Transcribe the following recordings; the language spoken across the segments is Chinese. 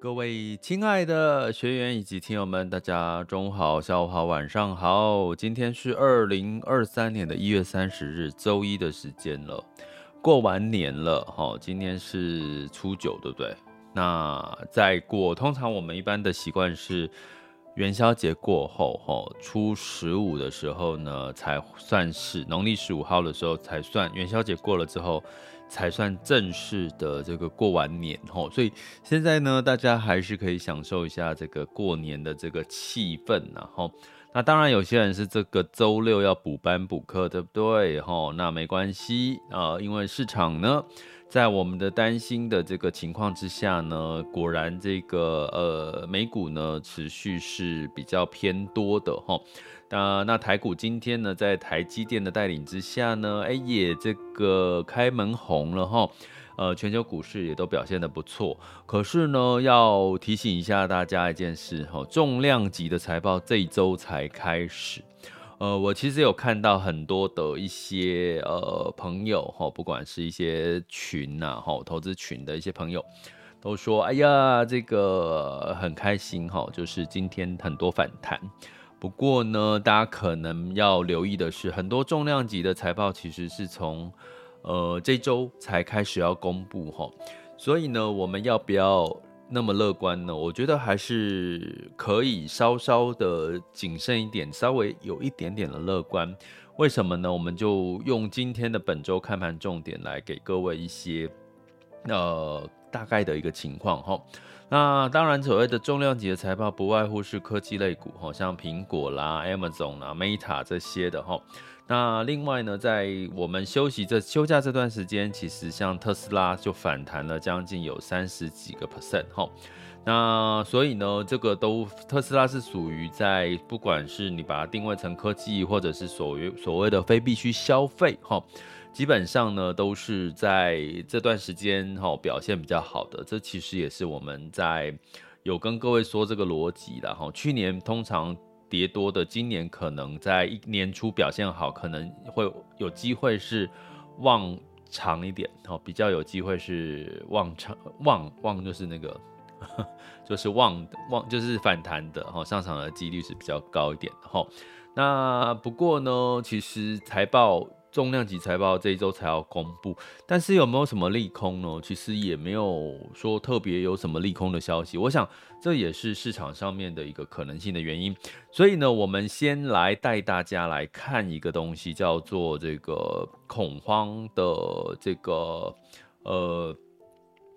各位亲爱的学员以及听友们，大家中午好、下午好、晚上好。今天是二零二三年的一月三十日，周一的时间了，过完年了哈。今天是初九，对不对？那在过，通常我们一般的习惯是元宵节过后，哈，初十五的时候呢，才算是农历十五号的时候才算元宵节过了之后。才算正式的这个过完年吼，所以现在呢，大家还是可以享受一下这个过年的这个气氛呐吼。那当然，有些人是这个周六要补班补课，对不对吼？那没关系啊，因为市场呢，在我们的担心的这个情况之下呢，果然这个呃美股呢持续是比较偏多的吼。那那台股今天呢，在台积电的带领之下呢，哎也这个开门红了哈，呃，全球股市也都表现得不错。可是呢，要提醒一下大家一件事哈，重量级的财报这一周才开始。呃，我其实有看到很多的一些呃朋友哈，不管是一些群呐哈，投资群的一些朋友，都说哎呀，这个很开心哈，就是今天很多反弹。不过呢，大家可能要留意的是，很多重量级的财报其实是从呃这周才开始要公布哈，所以呢，我们要不要那么乐观呢？我觉得还是可以稍稍的谨慎一点，稍微有一点点的乐观。为什么呢？我们就用今天的本周看盘重点来给各位一些呃大概的一个情况哈。那当然，所谓的重量级的财报，不外乎是科技类股，哈，像苹果啦、Amazon 啦、Meta 这些的，哈。那另外呢，在我们休息这休假这段时间，其实像特斯拉就反弹了将近有三十几个 percent，哈。那所以呢，这个都特斯拉是属于在不管是你把它定位成科技，或者是所谓所谓的非必须消费，哈。基本上呢，都是在这段时间哈表现比较好的，这其实也是我们在有跟各位说这个逻辑的哈。去年通常跌多的，今年可能在一年初表现好，可能会有机会是望长一点哈，比较有机会是望长望望就是那个 就是望望就是反弹的哈，上场的几率是比较高一点的哈。那不过呢，其实财报。重量级财报这一周才要公布，但是有没有什么利空呢？其实也没有说特别有什么利空的消息。我想这也是市场上面的一个可能性的原因。所以呢，我们先来带大家来看一个东西，叫做这个恐慌的这个呃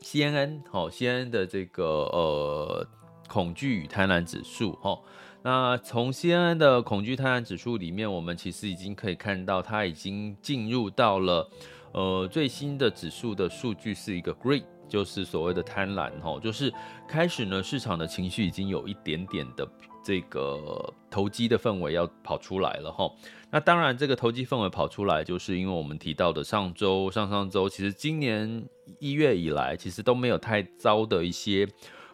CNN 好 CNN 的这个呃恐惧与贪婪指数哈。那从 CNN 的恐惧贪婪指数里面，我们其实已经可以看到，它已经进入到了呃最新的指数的数据是一个 greed，就是所谓的贪婪哈，就是开始呢市场的情绪已经有一点点的这个投机的氛围要跑出来了哈。那当然，这个投机氛围跑出来，就是因为我们提到的上周、上上周，其实今年一月以来，其实都没有太糟的一些。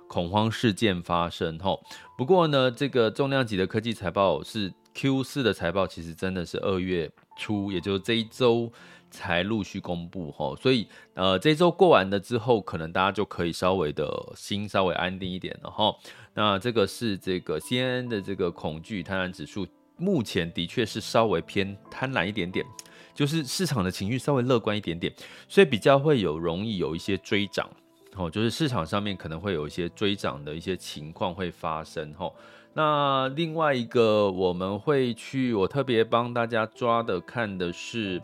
恐慌事件发生吼，不过呢，这个重量级的科技财报是 Q 四的财报，其实真的是二月初，也就是这一周才陆续公布吼，所以呃，这一周过完了之后，可能大家就可以稍微的心稍微安定一点了哈。那这个是这个 CNN 的这个恐惧贪婪指数目前的确是稍微偏贪婪一点点，就是市场的情绪稍微乐观一点点，所以比较会有容易有一些追涨，哦，就是市场上面可能会有一些追涨的一些情况会发生，吼。那另外一个我们会去，我特别帮大家抓的看的是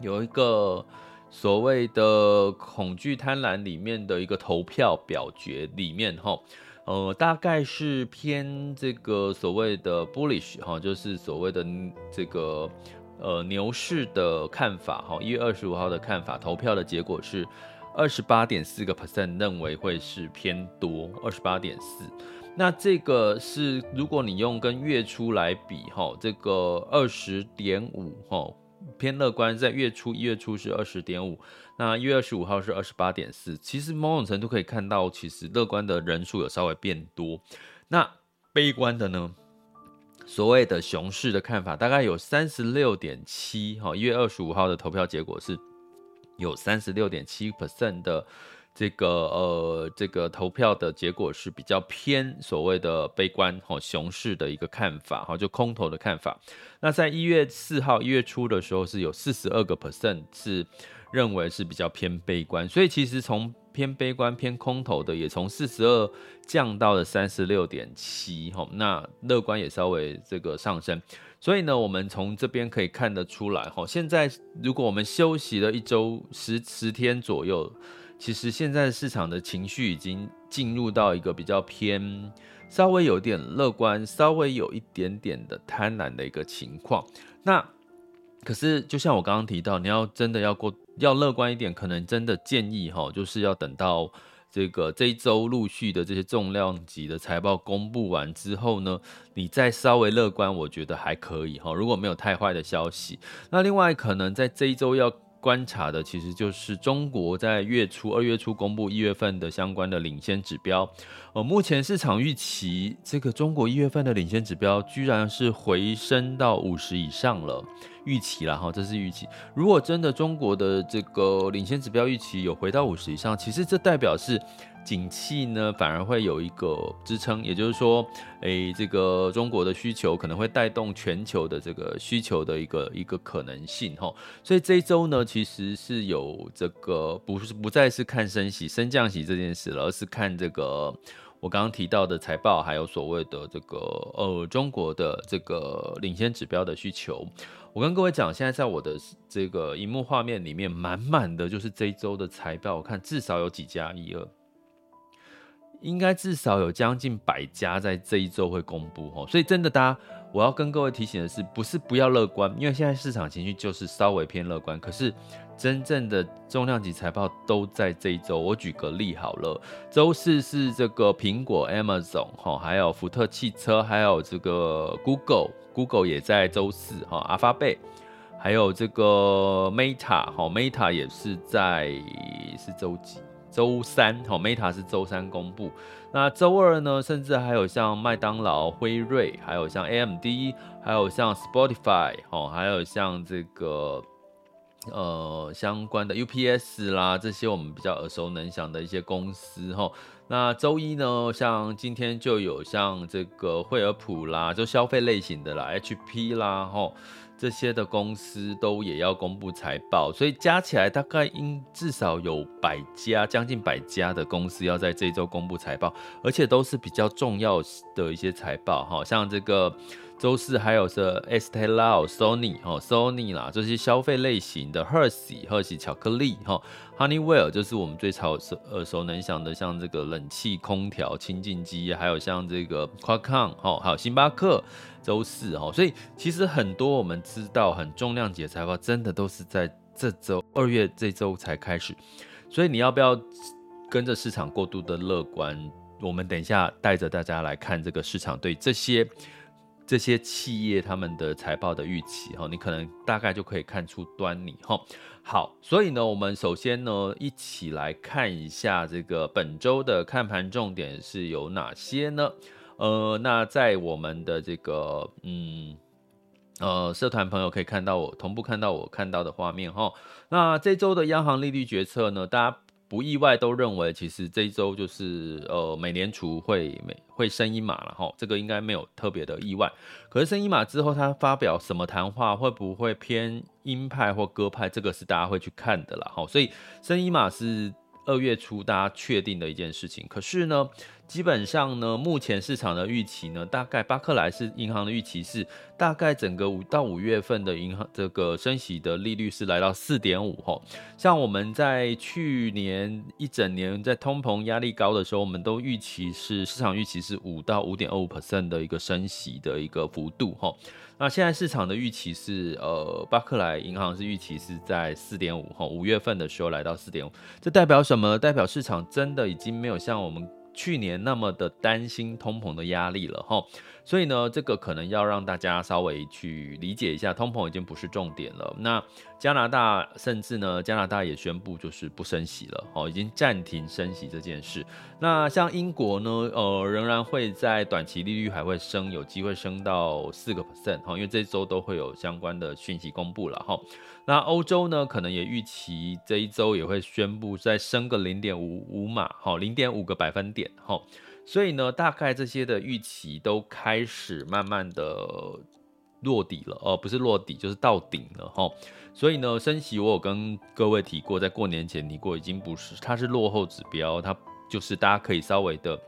有一个所谓的恐惧贪婪里面的一个投票表决里面，哈，呃，大概是偏这个所谓的 bullish 哈，就是所谓的这个呃牛市的看法，哈，一月二十五号的看法，投票的结果是二十八点四个 percent 认为会是偏多，二十八点四。那这个是如果你用跟月初来比，哈，这个二十点五，哈，偏乐观，在月初一月初是二十点五，那一月二十五号是二十八点四，其实某种程度可以看到，其实乐观的人数有稍微变多。那悲观的呢？所谓的熊市的看法大概有三十六点七，哈，一月二十五号的投票结果是有三十六点七 percent 的。这个呃，这个投票的结果是比较偏所谓的悲观哈，熊市的一个看法哈，就空头的看法。那在一月四号一月初的时候，是有四十二个 percent 是认为是比较偏悲观，所以其实从偏悲观偏空头的也从四十二降到了三十六点七哈，那乐观也稍微这个上升。所以呢，我们从这边可以看得出来哈，现在如果我们休息了一周十十天左右。其实现在市场的情绪已经进入到一个比较偏，稍微有点乐观，稍微有一点点的贪婪的一个情况。那可是就像我刚刚提到，你要真的要过要乐观一点，可能真的建议哈，就是要等到这个这一周陆续的这些重量级的财报公布完之后呢，你再稍微乐观，我觉得还可以哈。如果没有太坏的消息，那另外可能在这一周要。观察的其实就是中国在月初二月初公布一月份的相关的领先指标，呃，目前市场预期这个中国一月份的领先指标居然是回升到五十以上了，预期了哈，这是预期。如果真的中国的这个领先指标预期有回到五十以上，其实这代表是。景气呢，反而会有一个支撑，也就是说，诶，这个中国的需求可能会带动全球的这个需求的一个一个可能性哈。所以这一周呢，其实是有这个不是不再是看升息、升降息这件事了，而是看这个我刚刚提到的财报，还有所谓的这个呃中国的这个领先指标的需求。我跟各位讲，现在在我的这个荧幕画面里面，满满的就是这一周的财报，我看至少有几家一二。应该至少有将近百家在这一周会公布哦，所以真的，大家我要跟各位提醒的是，不是不要乐观，因为现在市场情绪就是稍微偏乐观。可是真正的重量级财报都在这一周。我举个例好了，周四是这个苹果、Amazon 哈，还有福特汽车，还有这个 Google，Google 也在周四哈，阿发贝，还有这个 Meta 哈，Meta 也是在是周几？周三，好，Meta 是周三公布。那周二呢？甚至还有像麦当劳、辉瑞，还有像 AMD，还有像 Spotify，哦，还有像这个呃相关的 UPS 啦，这些我们比较耳熟能详的一些公司，哈。那周一呢？像今天就有像这个惠而浦啦，就消费类型的啦，HP 啦，哈。这些的公司都也要公布财报，所以加起来大概应至少有百家，将近百家的公司要在这周公布财报，而且都是比较重要的一些财报，哈，像这个。周四还有是 Estella、Sony 哈、哦、Sony 啦，这些消费类型的 Hershey、Hershey 巧克力哈、Honeywell 就是我们最常耳熟能详的，像这个冷气空调清净机，还有像这个 Qualcomm 哈，还有星巴克。周四哈，所以其实很多我们知道很重量级的财报，真的都是在这周二月这周才开始。所以你要不要跟着市场过度的乐观？我们等一下带着大家来看这个市场对这些。这些企业他们的财报的预期哈，你可能大概就可以看出端倪哈。好，所以呢，我们首先呢，一起来看一下这个本周的看盘重点是有哪些呢？呃，那在我们的这个嗯呃社团朋友可以看到我同步看到我看到的画面哈。那这周的央行利率决策呢，大家。不意外都认为，其实这一周就是呃美联储会美会升一码了哈，这个应该没有特别的意外。可是升一码之后，他发表什么谈话，会不会偏鹰派或鸽派，这个是大家会去看的啦哈。所以升一码是二月初大家确定的一件事情。可是呢，基本上呢，目前市场的预期呢，大概巴克莱是银行的预期是，大概整个五到五月份的银行这个升息的利率是来到四点五吼。像我们在去年一整年在通膨压力高的时候，我们都预期是市场预期是五到五点二五 percent 的一个升息的一个幅度吼。那现在市场的预期是，呃，巴克莱银行是预期是在四点五吼，五月份的时候来到四点五，这代表什么？代表市场真的已经没有像我们。去年那么的担心通膨的压力了哈，所以呢，这个可能要让大家稍微去理解一下，通膨已经不是重点了。那加拿大甚至呢，加拿大也宣布就是不升息了，哦，已经暂停升息这件事。那像英国呢，呃，仍然会在短期利率还会升，有机会升到四个 percent 哈，因为这周都会有相关的讯息公布了哈。那欧洲呢，可能也预期这一周也会宣布再升个零点五五码，哈，零点五个百分点，哈，所以呢，大概这些的预期都开始慢慢的落底了，哦，不是落底，就是到顶了，哈，所以呢，升息我有跟各位提过，在过年前提过，已经不是，它是落后指标，它就是大家可以稍微的。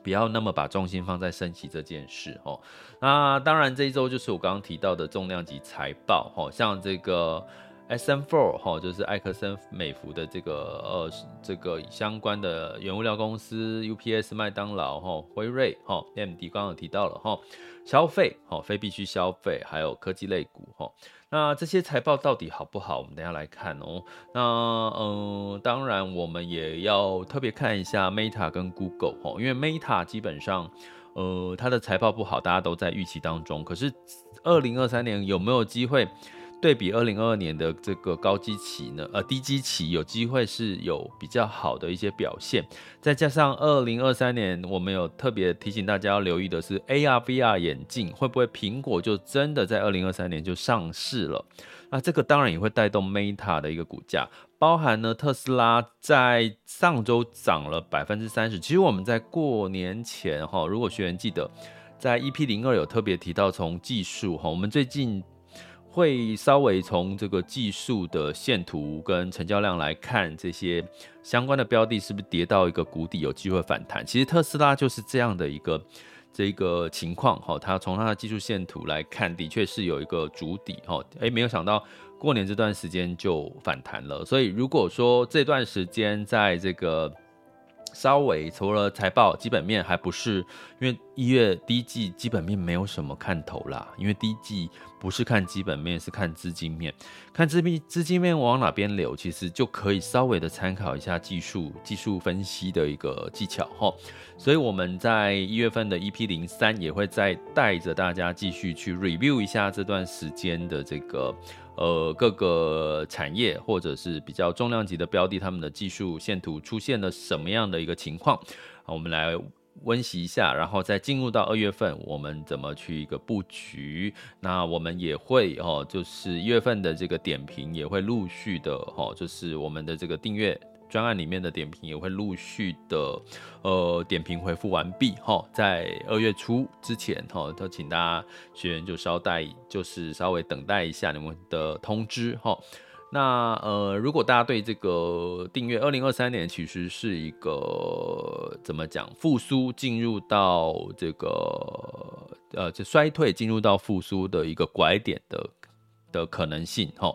不要那么把重心放在升息这件事哦。那当然这一周就是我刚刚提到的重量级财报哦，像这个 SM4 哈，就是埃克森美孚的这个呃这个相关的原物料公司，UPS、麦当劳哈、辉瑞哈、AMD 刚刚有提到了哈，消费哈，非必需消费，还有科技类股哈。那这些财报到底好不好？我们等下来看哦。那嗯、当然我们也要特别看一下 Meta 跟 Google 哦，因为 Meta 基本上呃它的财报不好，大家都在预期当中。可是二零二三年有没有机会？对比二零二二年的这个高基期呢，呃，低基期有机会是有比较好的一些表现，再加上二零二三年，我们有特别提醒大家要留意的是 AR VR 眼镜会不会苹果就真的在二零二三年就上市了？那这个当然也会带动 Meta 的一个股价，包含呢特斯拉在上周涨了百分之三十。其实我们在过年前哈，如果学员记得在 EP 零二有特别提到从技术哈，我们最近。会稍微从这个技术的线图跟成交量来看，这些相关的标的是不是跌到一个谷底，有机会反弹？其实特斯拉就是这样的一个这个情况哈，它从它的技术线图来看，的确是有一个主底哈，诶，没有想到过年这段时间就反弹了，所以如果说这段时间在这个。稍微除了财报基本面还不是，因为一月第一季基本面没有什么看头啦，因为第一季不是看基本面，是看资金面，看资金资金面往哪边流，其实就可以稍微的参考一下技术技术分析的一个技巧哈。所以我们在一月份的 EP 零三也会再带着大家继续去 review 一下这段时间的这个。呃，各个产业或者是比较重量级的标的，他们的技术线图出现了什么样的一个情况？我们来温习一下，然后再进入到二月份，我们怎么去一个布局？那我们也会哦，就是一月份的这个点评也会陆续的哦，就是我们的这个订阅。专案里面的点评也会陆续的，呃，点评回复完毕哈，在二月初之前哈，都请大家学员就稍待，就是稍微等待一下你们的通知哈。那呃，如果大家对这个订阅，二零二三年其实是一个怎么讲复苏进入到这个呃，就衰退进入到复苏的一个拐点的的可能性哈。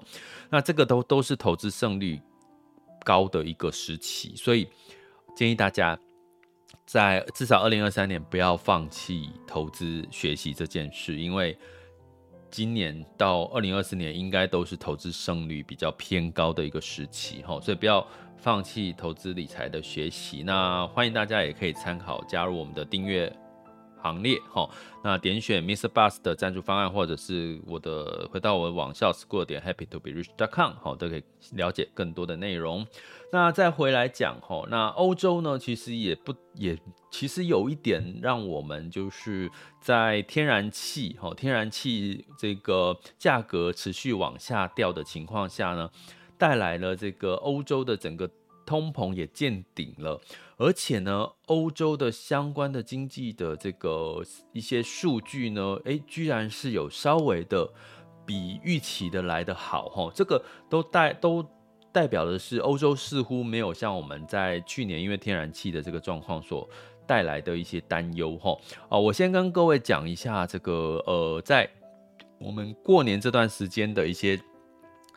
那这个都都是投资胜率高的一个时期，所以建议大家在至少二零二三年不要放弃投资学习这件事，因为今年到二零二四年应该都是投资胜率比较偏高的一个时期哈，所以不要放弃投资理财的学习。那欢迎大家也可以参考加入我们的订阅行列哈，那点选 Mister Bus 的赞助方案，或者是我的回到我的网校 school 点 happy to be rich dot com 好，都可以了解更多的内容。那再回来讲哈，那欧洲呢，其实也不也其实有一点让我们就是在天然气哈，天然气这个价格持续往下掉的情况下呢，带来了这个欧洲的整个通膨也见顶了，而且呢，欧洲的相关的经济的这个一些数据呢，诶，居然是有稍微的比预期的来得好哈，这个都代都代表的是欧洲似乎没有像我们在去年因为天然气的这个状况所带来的一些担忧哈。哦，我先跟各位讲一下这个呃，在我们过年这段时间的一些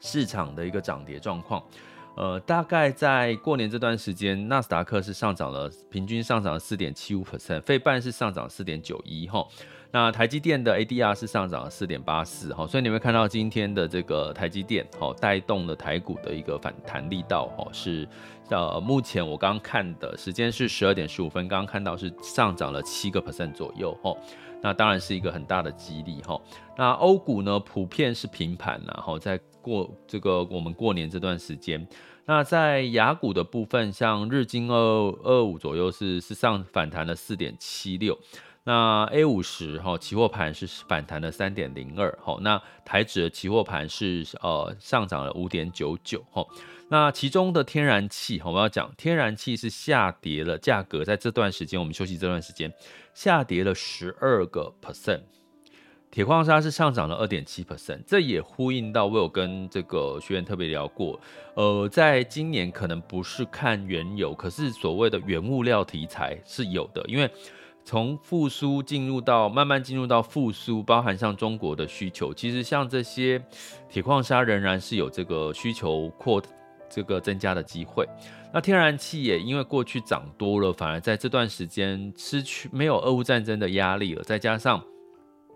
市场的一个涨跌状况。呃，大概在过年这段时间，纳斯达克是上涨了，平均上涨了四点七五 percent，费半是上涨四点九一哈。那台积电的 ADR 是上涨了四点八四哈，所以你会看到今天的这个台积电哈，带动了台股的一个反弹力道哈，是呃，目前我刚刚看的时间是十二点十五分，刚刚看到是上涨了七个 percent 左右哈。那当然是一个很大的激励哈。那欧股呢，普遍是平盘，然后在。过这个我们过年这段时间，那在雅股的部分，像日经二二五左右是是上反弹了四点七六，那 A 五十哈期货盘是反弹了三点零二哈，那台指的期货盘是呃上涨了五点九九哈，那其中的天然气我们要讲天然气是下跌了，价格在这段时间我们休息这段时间下跌了十二个 percent。铁矿砂是上涨了二点七 percent，这也呼应到我有跟这个学员特别聊过，呃，在今年可能不是看原油，可是所谓的原物料题材是有的，因为从复苏进入到慢慢进入到复苏，包含像中国的需求，其实像这些铁矿砂仍然是有这个需求扩这个增加的机会。那天然气也因为过去涨多了，反而在这段时间失去没有俄乌战争的压力了，再加上。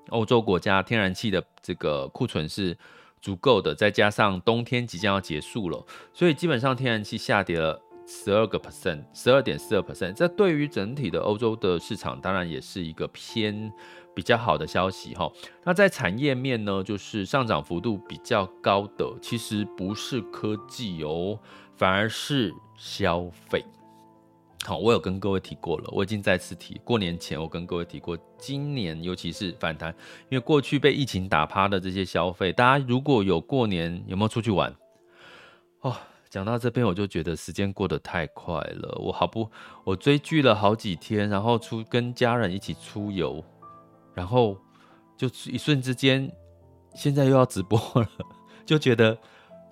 欧洲国家天然气的这个库存是足够的，再加上冬天即将要结束了，所以基本上天然气下跌了十二个 percent，十二点四二 percent。这对于整体的欧洲的市场，当然也是一个偏比较好的消息哈。那在产业面呢，就是上涨幅度比较高的，其实不是科技哦，反而是消费。好，我有跟各位提过了，我已经再次提。过年前我跟各位提过，今年尤其是反弹，因为过去被疫情打趴的这些消费，大家如果有过年有没有出去玩？哦，讲到这边我就觉得时间过得太快了。我好不，我追剧了好几天，然后出跟家人一起出游，然后就一瞬之间，现在又要直播了，就觉得。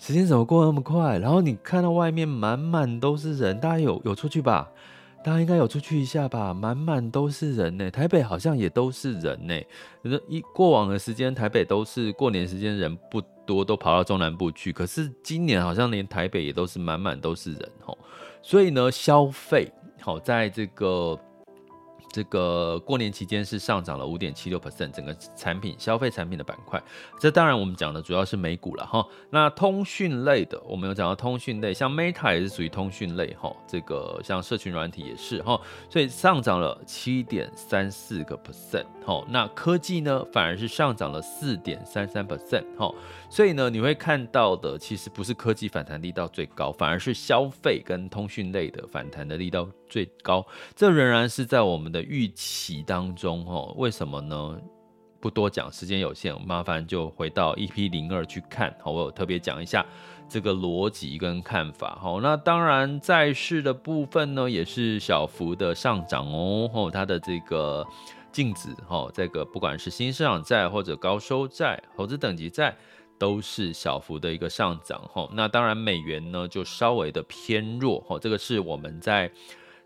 时间怎么过那么快？然后你看到外面满满都是人，大家有有出去吧？大家应该有出去一下吧？满满都是人呢，台北好像也都是人呢。一过往的时间，台北都是过年时间人不多，都跑到中南部去。可是今年好像连台北也都是满满都是人哦。所以呢，消费好在这个。这个过年期间是上涨了五点七六 percent，整个产品消费产品的板块，这当然我们讲的主要是美股了哈。那通讯类的，我们有讲到通讯类，像 Meta 也是属于通讯类哈。这个像社群软体也是哈，所以上涨了七点三四个 percent 哈。那科技呢，反而是上涨了四点三三 percent 哈。所以呢，你会看到的其实不是科技反弹力道最高，反而是消费跟通讯类的反弹的力道最高。这仍然是在我们的预期当中哦。为什么呢？不多讲，时间有限，麻烦就回到 EP 零二去看。好，我有特别讲一下这个逻辑跟看法。好，那当然债市的部分呢，也是小幅的上涨哦。哦，它的这个净值，哈，这个不管是新市场债或者高收债、投资等级债。都是小幅的一个上涨哈，那当然美元呢就稍微的偏弱哈，这个是我们在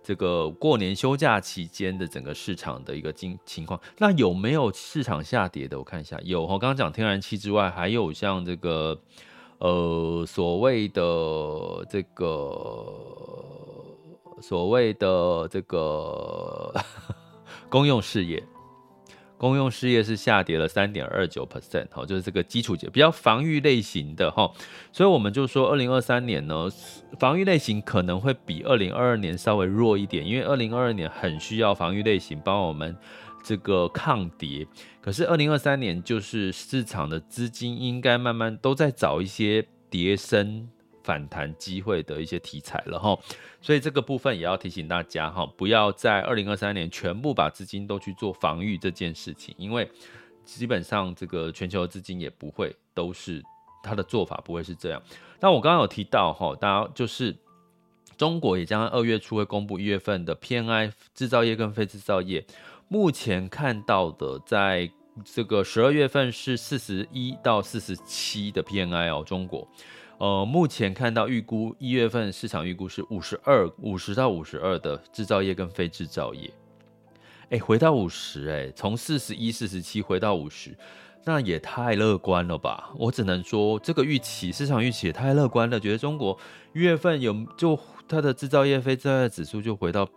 这个过年休假期间的整个市场的一个经情况。那有没有市场下跌的？我看一下，有哈。刚刚讲天然气之外，还有像这个呃所谓的这个所谓的这个 公用事业。公用事业是下跌了三点二九 percent，就是这个基础比较防御类型的哈，所以我们就说二零二三年呢，防御类型可能会比二零二二年稍微弱一点，因为二零二二年很需要防御类型帮我们这个抗跌，可是二零二三年就是市场的资金应该慢慢都在找一些跌升。反弹机会的一些题材了哈，所以这个部分也要提醒大家哈，不要在二零二三年全部把资金都去做防御这件事情，因为基本上这个全球资金也不会都是它的做法不会是这样。那我刚刚有提到哈，大家就是中国也将二月初会公布一月份的 PMI 制造业跟非制造业。目前看到的，在这个十二月份是四十一到四十七的 PMI 哦，中国。呃，目前看到预估一月份市场预估是五十二，五十到五十二的制造业跟非制造业。哎，回到五十，哎，从四十一、四十七回到五十。那也太乐观了吧！我只能说，这个预期市场预期也太乐观了，觉得中国一月份有就它的制造业、非制造业指数就回到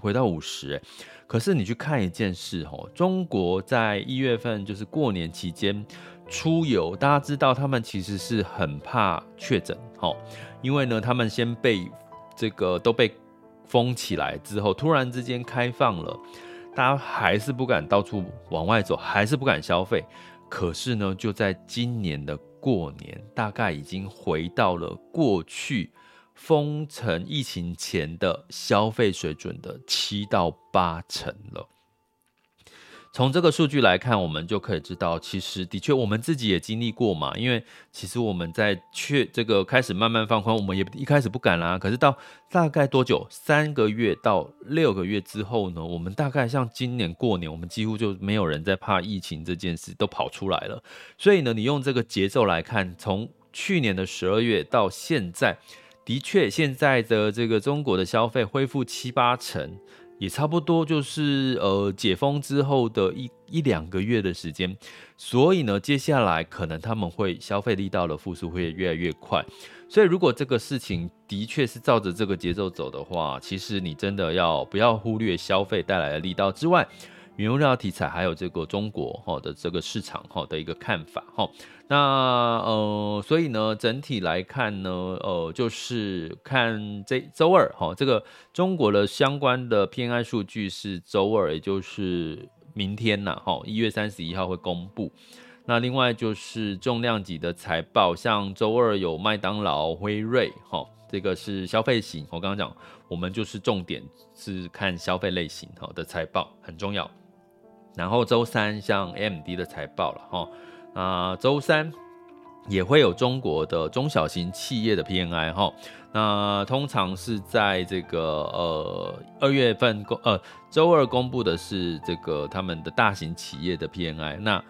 回到五十，哎，可是你去看一件事哦，中国在一月份就是过年期间出游，大家知道他们其实是很怕确诊，哦，因为呢，他们先被这个都被封起来之后，突然之间开放了。大家还是不敢到处往外走，还是不敢消费。可是呢，就在今年的过年，大概已经回到了过去封城疫情前的消费水准的七到八成了。从这个数据来看，我们就可以知道，其实的确我们自己也经历过嘛。因为其实我们在确这个开始慢慢放宽，我们也一开始不敢啦。可是到大概多久？三个月到六个月之后呢？我们大概像今年过年，我们几乎就没有人在怕疫情这件事，都跑出来了。所以呢，你用这个节奏来看，从去年的十二月到现在，的确现在的这个中国的消费恢复七八成。也差不多就是呃解封之后的一一两个月的时间，所以呢，接下来可能他们会消费力道的复苏会越来越快。所以如果这个事情的确是照着这个节奏走的话，其实你真的要不要忽略消费带来的力道之外。原物料题材还有这个中国哈的这个市场哈的一个看法哈，那呃所以呢整体来看呢呃就是看这周二哈这个中国的相关的偏爱数据是周二也就是明天呐哈一月三十一号会公布，那另外就是重量级的财报，像周二有麦当劳、辉瑞哈这个是消费型，我刚刚讲我们就是重点是看消费类型哈的财报很重要。然后周三像 M D 的财报了哈，啊周三也会有中国的中小型企业的 P N I 哈，那通常是在这个呃二月份公呃周二公布的是这个他们的大型企业的 P N I，那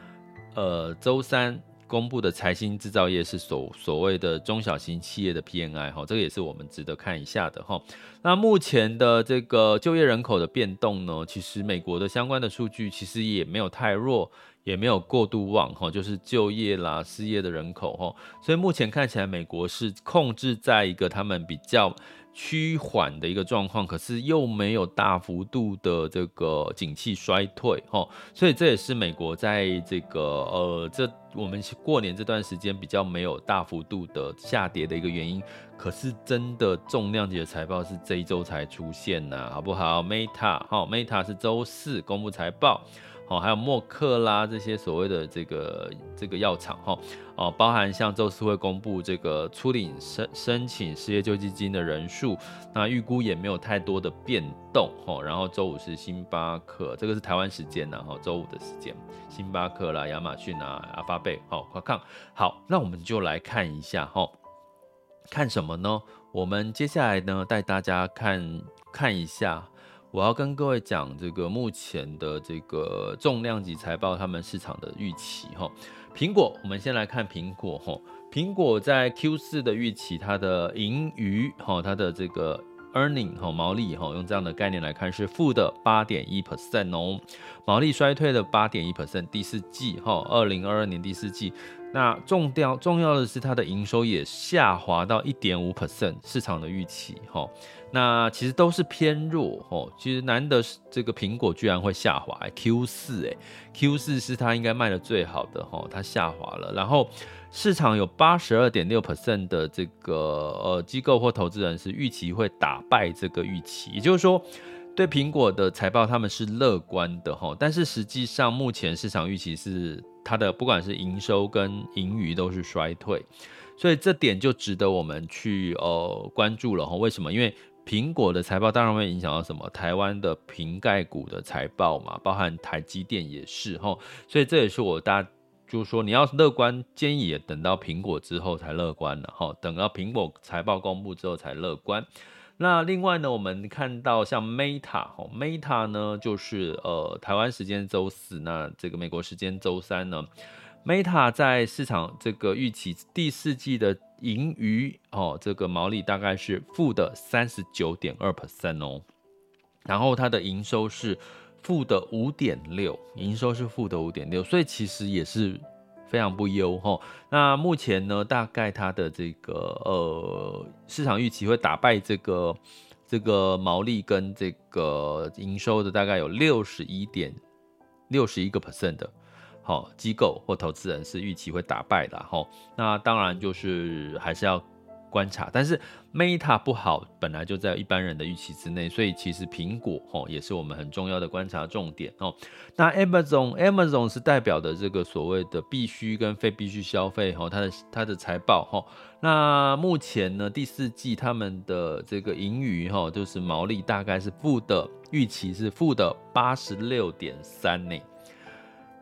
呃周三。公布的财新制造业是所所谓的中小型企业的 PNI 哈，这个也是我们值得看一下的哈。那目前的这个就业人口的变动呢，其实美国的相关的数据其实也没有太弱，也没有过度旺哈，就是就业啦、失业的人口哈，所以目前看起来美国是控制在一个他们比较。趋缓的一个状况，可是又没有大幅度的这个景气衰退，哈，所以这也是美国在这个呃这我们过年这段时间比较没有大幅度的下跌的一个原因。可是真的重量级的财报是这一周才出现呐，好不好？Meta 好，Meta 是周四公布财报。哦，还有默克啦，这些所谓的这个这个药厂哈，哦，包含像周四会公布这个初领申申请失业救济金的人数，那预估也没有太多的变动哈。然后周五是星巴克，这个是台湾时间呢哈，周五的时间，星巴克啦、亚马逊啊、阿发贝、好、快看，好，那我们就来看一下哈，看什么呢？我们接下来呢带大家看看一下。我要跟各位讲这个目前的这个重量级财报，他们市场的预期哈。苹果，我们先来看苹果哈。苹果在 Q 四的预期，它的盈余哈，它的这个 earning 哈毛利哈，用这样的概念来看是负的八点一 percent 哦，毛利衰退的八点一 percent。第四季哈，二零二二年第四季。那重要重要的是，它的营收也下滑到一点五 percent，市场的预期哈。那其实都是偏弱哦。其实难得是这个苹果居然会下滑，Q 四哎，Q 四是它应该卖的最好的哈，它下滑了。然后市场有八十二点六 percent 的这个呃机构或投资人是预期会打败这个预期，也就是说。对苹果的财报，他们是乐观的哈，但是实际上目前市场预期是它的不管是营收跟盈余都是衰退，所以这点就值得我们去呃关注了哈。为什么？因为苹果的财报当然会影响到什么？台湾的瓶盖股的财报嘛，包含台积电也是哈，所以这也是我大家就是说你要乐观，建议也等到苹果之后才乐观了哈，等到苹果财报公布之后才乐观。那另外呢，我们看到像 Meta 哦，Meta 呢就是呃台湾时间周四，那这个美国时间周三呢，Meta 在市场这个预期第四季的盈余哦，这个毛利大概是负的三十九点二 percent 哦，然后它的营收是负的五点六，营收是负的五点六，所以其实也是。非常不优哈，那目前呢，大概它的这个呃市场预期会打败这个这个毛利跟这个营收的大概有六十一点六十一个 percent 的，好机构或投资人是预期会打败的哈，那当然就是还是要。观察，但是 Meta 不好，本来就在一般人的预期之内，所以其实苹果哦也是我们很重要的观察重点哦。那 Amazon Amazon 是代表的这个所谓的必须跟非必须消费哦，它的它的财报哈。那目前呢第四季他们的这个盈余哈，就是毛利大概是负的，预期是负的八十六点三呢。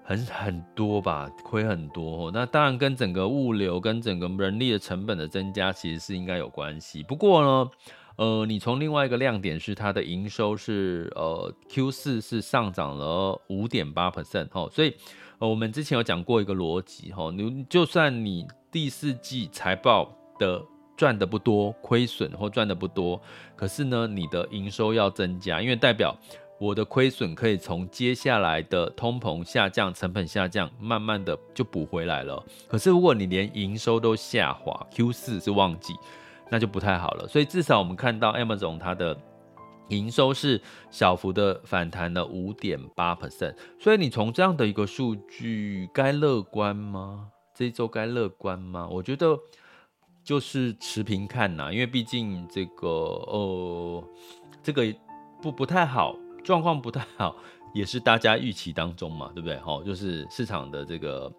很很多吧，亏很多。那当然跟整个物流跟整个人力的成本的增加，其实是应该有关系。不过呢，呃，你从另外一个亮点是它的营收是呃 Q 四是上涨了五点八 percent 哈，所以呃我们之前有讲过一个逻辑哈，你就算你第四季财报的赚的不多，亏损或赚的不多，可是呢你的营收要增加，因为代表。我的亏损可以从接下来的通膨下降、成本下降，慢慢的就补回来了。可是如果你连营收都下滑，Q 四是旺季，那就不太好了。所以至少我们看到 Amazon 它的营收是小幅的反弹了五点八 percent。所以你从这样的一个数据，该乐观吗？这一周该乐观吗？我觉得就是持平看呐，因为毕竟这个呃，这个不不太好。状况不太好，也是大家预期当中嘛，对不对？齁，就是市场的这个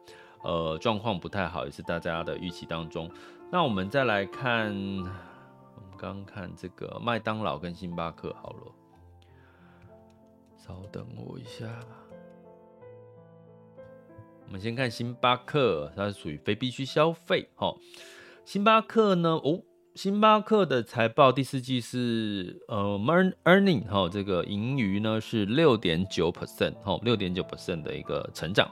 呃状况不太好，也是大家的预期当中。那我们再来看，我们刚看这个麦当劳跟星巴克好了，稍等我一下。我们先看星巴克，它是属于非必需消费。哦，星巴克呢？哦。星巴克的财报第四季是呃 earning 哈，这个盈余呢是六点九 percent 哈，六点九 percent 的一个成长，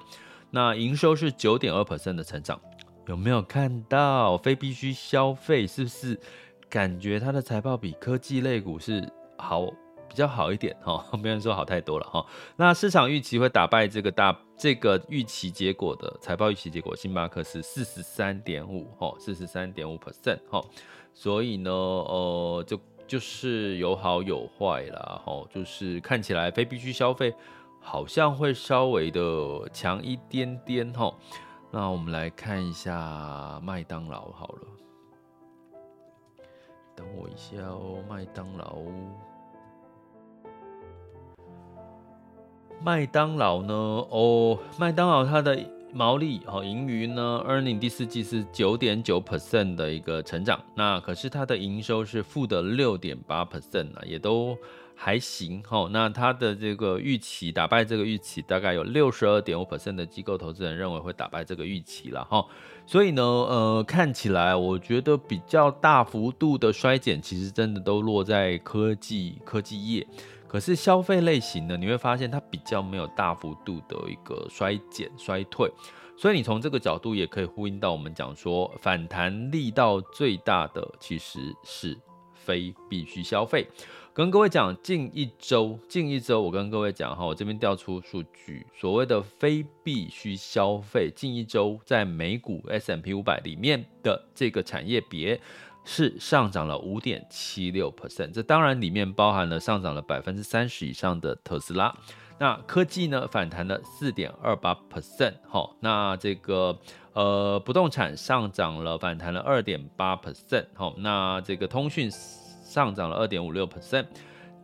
那营收是九点二 percent 的成长，有没有看到非必需消费是不是感觉它的财报比科技类股是好？比较好一点哈，没人说好太多了哈。那市场预期会打败这个大这个预期结果的财报预期结果，星巴克是四十三点五哈，四十三点五 percent 哈。所以呢，呃，就就是有好有坏啦哈，就是看起来非必须消费好像会稍微的强一点点哈。那我们来看一下麦当劳好了，等我一下哦，麦当劳。麦当劳呢？哦，麦当劳它的毛利和盈余呢？Earning 第四季是九点九 percent 的一个成长，那可是它的营收是负的六点八 percent 啊，也都还行哈。那它的这个预期打败这个预期，大概有六十二点五 percent 的机构投资人认为会打败这个预期了哈。所以呢，呃，看起来我觉得比较大幅度的衰减，其实真的都落在科技科技业。可是消费类型呢，你会发现它比较没有大幅度的一个衰减衰退，所以你从这个角度也可以呼应到我们讲说，反弹力道最大的其实是非必需消费。跟各位讲，近一周，近一周，我跟各位讲哈，我这边调出数据，所谓的非必需消费，近一周在美股 S M P 五百里面的这个产业别。是上涨了五点七六 percent，这当然里面包含了上涨了百分之三十以上的特斯拉。那科技呢，反弹了四点二八 percent，好，那这个呃不动产上涨了，反弹了二点八 percent，好，那这个通讯上涨了二点五六 percent，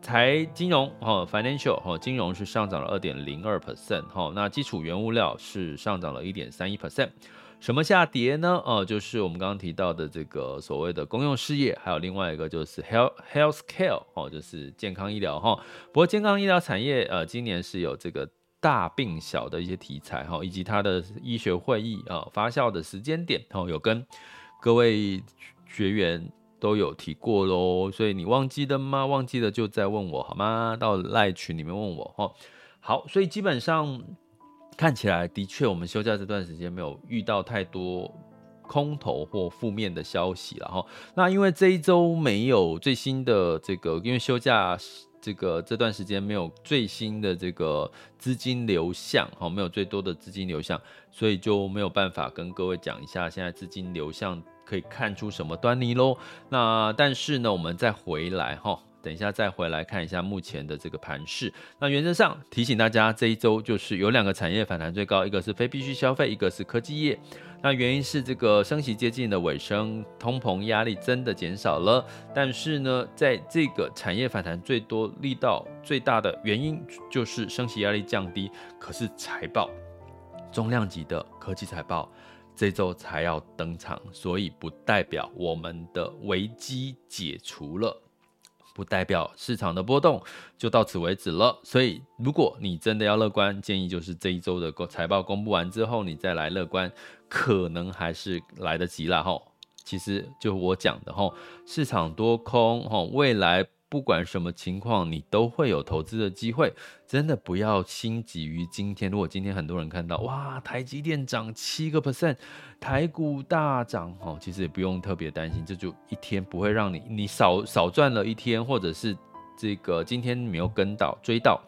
财金融哈 financial 哈金融是上涨了二点零二 percent，哈，那基础原物料是上涨了一点三一 percent。什么下跌呢？哦，就是我们刚刚提到的这个所谓的公用事业，还有另外一个就是 health health care 哦，就是健康医疗哈。不过健康医疗产业呃，今年是有这个大病小的一些题材哈，以及它的医学会议啊发酵的时间点哦，有跟各位学员都有提过喽，所以你忘记了吗？忘记了就再问我好吗？到赖群里面问我哈。好，所以基本上看起来的确，我们休假这段时间没有遇到太多空头或负面的消息了哈。那因为这一周没有最新的这个，因为休假这个这段时间没有最新的这个资金流向哈，没有最多的资金流向，所以就没有办法跟各位讲一下现在资金流向。可以看出什么端倪喽？那但是呢，我们再回来哈，等一下再回来看一下目前的这个盘势。那原则上提醒大家，这一周就是有两个产业反弹最高，一个是非必需消费，一个是科技业。那原因是这个升息接近的尾声，通膨压力真的减少了。但是呢，在这个产业反弹最多、力道最大的原因，就是升息压力降低。可是财报，重量级的科技财报。这周才要登场，所以不代表我们的危机解除了，不代表市场的波动就到此为止了。所以，如果你真的要乐观，建议就是这一周的财报公布完之后，你再来乐观，可能还是来得及了哈。其实就我讲的哈，市场多空哈，未来。不管什么情况，你都会有投资的机会。真的不要心急于今天。如果今天很多人看到哇，台积电涨七个 percent，台股大涨哦，其实也不用特别担心，这就一天不会让你你少少赚了一天，或者是这个今天没有跟到追到，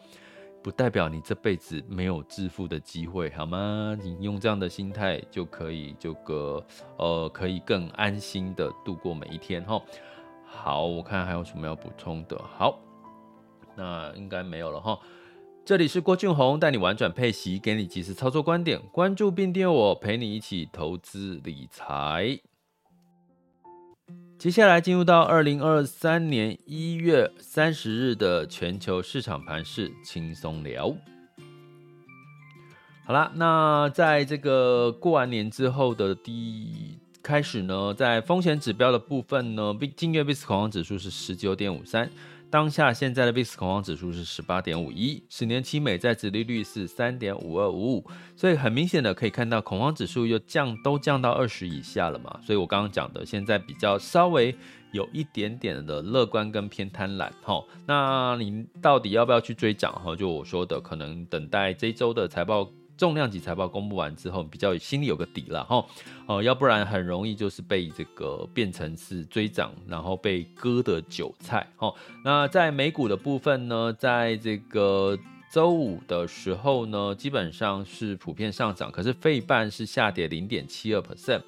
不代表你这辈子没有致富的机会，好吗？你用这样的心态就可以，就个呃可以更安心的度过每一天哈。好，我看还有什么要补充的。好，那应该没有了哈。这里是郭俊宏，带你玩转配息，给你及时操作观点。关注并订阅我，陪你一起投资理财。接下来进入到二零二三年一月三十日的全球市场盘势轻松聊。好啦，那在这个过完年之后的第。开始呢，在风险指标的部分呢，近月 VIX 恐慌指数是十九点五三，当下现在的 VIX 恐慌指数是十八点五一，十年期美债殖利率是三点五二五五，所以很明显的可以看到恐慌指数又降，都降到二十以下了嘛，所以我刚刚讲的现在比较稍微有一点点的乐观跟偏贪婪哈，那你到底要不要去追涨哈？就我说的，可能等待这周的财报。重量级财报公布完之后，比较心里有个底了哈，哦，要不然很容易就是被这个变成是追涨，然后被割的韭菜哈。那在美股的部分呢，在这个周五的时候呢，基本上是普遍上涨，可是费半是下跌零点七二 percent。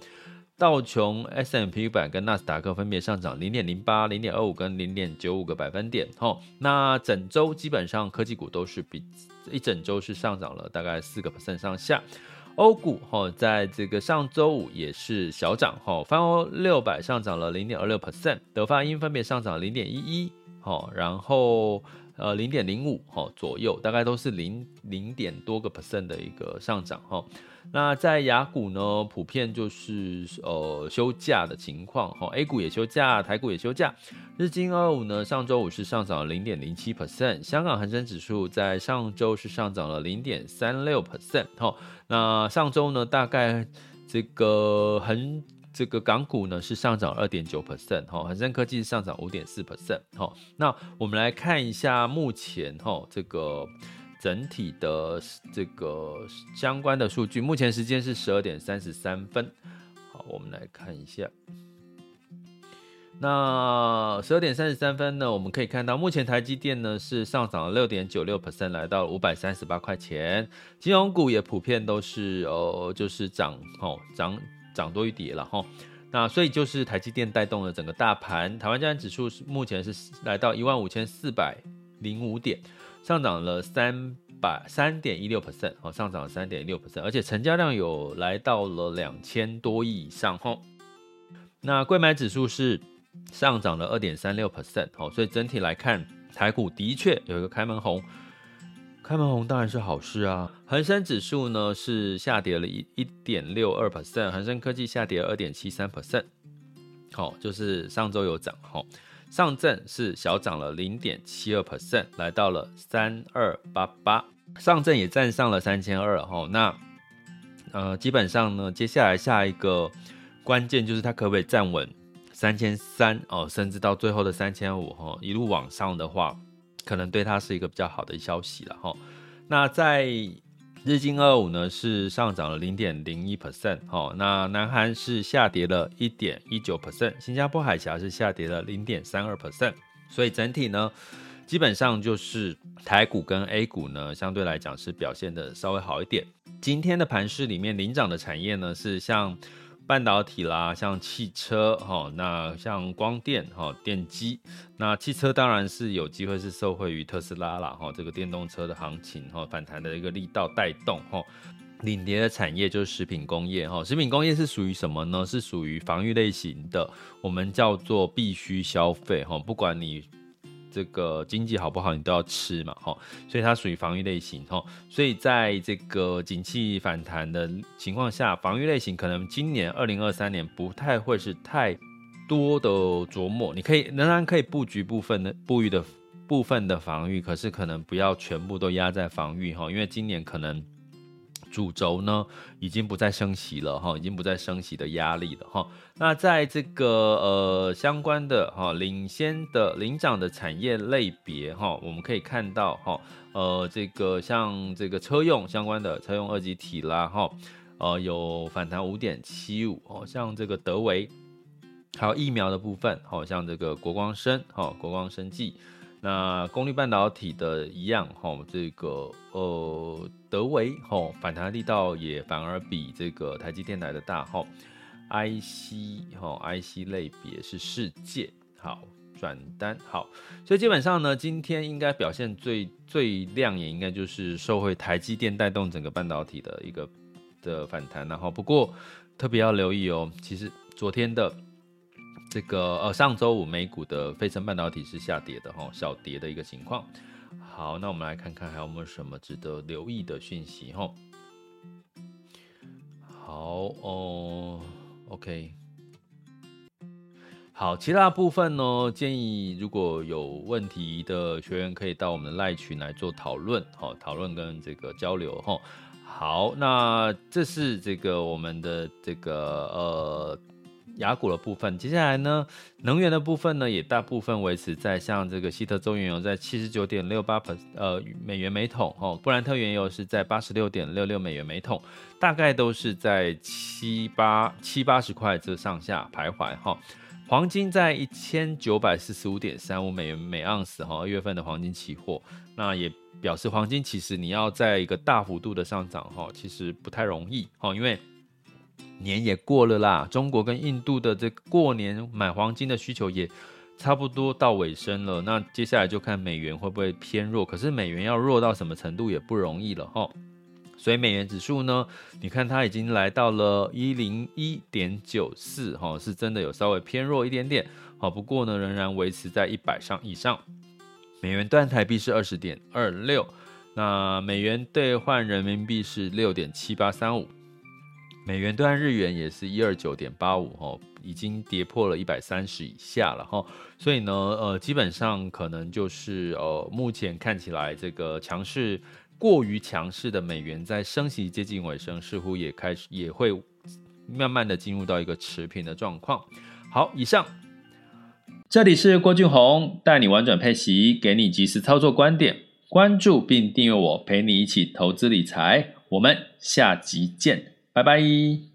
道琼 S&P 500跟纳斯达克分别上涨零点零八、零点二五跟零点九五个百分点。吼，那整周基本上科技股都是比一整周是上涨了大概四个 percent 上下。欧股哈，在这个上周五也是小涨。哈，泛欧六百上涨了零点二六 percent，德法英分别上涨零点一一。哈，然后。呃，零点零五哈左右，大概都是零零点多个 percent 的一个上涨哈。那在雅股呢，普遍就是呃休假的情况哈，A 股也休假，台股也休假。日经二五呢，上周五是上涨了零点零七 percent，香港恒生指数在上周是上涨了零点三六 percent 哈。那上周呢，大概这个恒。这个港股呢是上涨二点九 percent，哈，恒生科技上涨五点四 percent，哈。那我们来看一下目前哈这个整体的这个相关的数据，目前时间是十二点三十三分，好，我们来看一下。那十二点三十三分呢，我们可以看到目前台积电呢是上涨了六点九六 percent，来到五百三十八块钱。金融股也普遍都是呃就是涨，哦涨。涨多于跌了哈，那所以就是台积电带动了整个大盘，台湾加权指数是目前是来到一万五千四百零五点，上涨了三百三点一六 percent，哦，上涨了三点六 percent，而且成交量有来到了两千多亿以上哦。那柜买指数是上涨了二点三六 percent，哦，所以整体来看，台股的确有一个开门红。开门红当然是好事啊！恒生指数呢是下跌了一一点六二 percent，恒生科技下跌二点七三 percent。好，就是上周有涨，好，上证是小涨了零点七二 percent，来到了三二八八，上证也站上了三千二，哈，那呃基本上呢，接下来下一个关键就是它可不可以站稳。三千三哦，甚至到最后的三千五哈，一路往上的话，可能对它是一个比较好的消息了哈、那在日经二五呢是上涨了零点零一 percent 哈，那南韩是下跌了一点一九 percent，新加坡海峡是下跌了零点三二 percent，所以整体呢，基本上就是台股跟 A 股呢相对来讲是表现的稍微好一点。今天的盘市里面领涨的产业呢是像。半导体啦，像汽车哈，那像光电哈，电机，那汽车当然是有机会是受惠于特斯拉啦哈，这个电动车的行情哈，反弹的一个力道带动哈，领跌的产业就是食品工业哈，食品工业是属于什么呢？是属于防御类型的，我们叫做必须消费哈，不管你。这个经济好不好，你都要吃嘛，哈，所以它属于防御类型，哈，所以在这个景气反弹的情况下，防御类型可能今年二零二三年不太会是太多的琢磨，你可以仍然可以布局部分的布局的部分的防御，可是可能不要全部都压在防御，哈，因为今年可能。主轴呢，已经不再升息了哈，已经不再升息的压力了哈。那在这个呃相关的哈领先的领涨的产业类别哈，我们可以看到哈，呃这个像这个车用相关的车用二极体啦哈，呃有反弹五点七五哦，像这个德维，还有疫苗的部分，好像这个国光生哈，国光生技。那功率半导体的一样哈，这个呃德微哈反弹力道也反而比这个台积电来的大哈，IC 哈 IC 类别是世界好转单好，所以基本上呢，今天应该表现最最亮眼，应该就是受惠台积电带动整个半导体的一个的反弹，然后不过特别要留意哦，其实昨天的。这个呃，上周五美股的费城半导体是下跌的哈，小跌的一个情况。好，那我们来看看还有没有什么值得留意的讯息哈。好哦，OK。好，其他部分呢，建议如果有问题的学员可以到我们的赖群来做讨论，哈，讨论跟这个交流哈。好，那这是这个我们的这个呃。雅股的部分，接下来呢，能源的部分呢，也大部分维持在像这个西德州原油在七十九点六八呃美元每桶，哦，布兰特原油是在八十六点六六美元每桶，大概都是在七八七八十块这上下徘徊，哈。黄金在一千九百四十五点三五美元每盎司，哈，二月份的黄金期货，那也表示黄金其实你要在一个大幅度的上涨，哈，其实不太容易，哈，因为。年也过了啦，中国跟印度的这过年买黄金的需求也差不多到尾声了。那接下来就看美元会不会偏弱，可是美元要弱到什么程度也不容易了哈。所以美元指数呢，你看它已经来到了一零一点九四哈，是真的有稍微偏弱一点点。好，不过呢，仍然维持在一百上以上。美元兑台币是二十点二六，那美元兑换人民币是六点七八三五。美元兑日元也是一二九点八五哈，已经跌破了一百三十以下了哈，所以呢，呃，基本上可能就是呃，目前看起来这个强势过于强势的美元在升息接近尾声，似乎也开始也会慢慢的进入到一个持平的状况。好，以上，这里是郭俊宏带你玩转配息，给你及时操作观点，关注并订阅我，陪你一起投资理财，我们下集见。拜拜。